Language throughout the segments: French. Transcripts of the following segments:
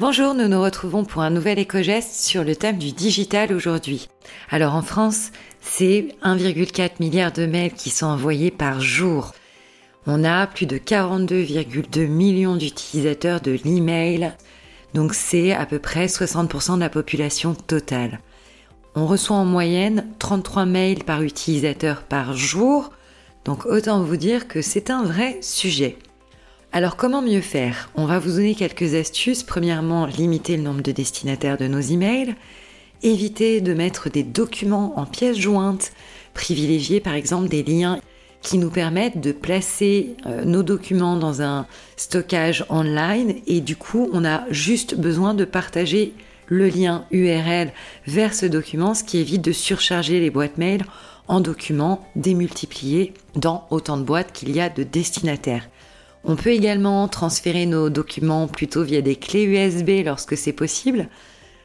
Bonjour, nous nous retrouvons pour un nouvel éco-geste sur le thème du digital aujourd'hui. Alors en France, c'est 1,4 milliard de mails qui sont envoyés par jour. On a plus de 42,2 millions d'utilisateurs de l'email, donc c'est à peu près 60% de la population totale. On reçoit en moyenne 33 mails par utilisateur par jour, donc autant vous dire que c'est un vrai sujet. Alors comment mieux faire? On va vous donner quelques astuces. Premièrement, limiter le nombre de destinataires de nos emails, éviter de mettre des documents en pièces jointes, privilégier par exemple des liens qui nous permettent de placer euh, nos documents dans un stockage online et du coup on a juste besoin de partager le lien URL vers ce document, ce qui évite de surcharger les boîtes mail en documents démultipliés dans autant de boîtes qu'il y a de destinataires. On peut également transférer nos documents plutôt via des clés USB lorsque c'est possible.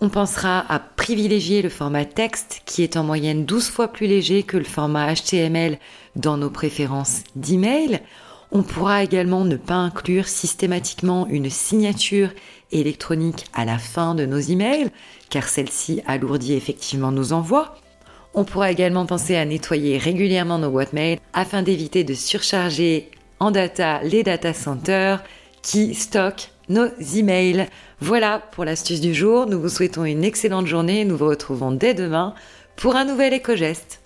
On pensera à privilégier le format texte qui est en moyenne 12 fois plus léger que le format HTML dans nos préférences d'email. On pourra également ne pas inclure systématiquement une signature électronique à la fin de nos emails, car celle-ci alourdit effectivement nos envois. On pourra également penser à nettoyer régulièrement nos boîtes mail afin d'éviter de surcharger en data les data centers qui stockent nos emails. Voilà pour l'astuce du jour. Nous vous souhaitons une excellente journée. Nous vous retrouvons dès demain pour un nouvel éco-geste.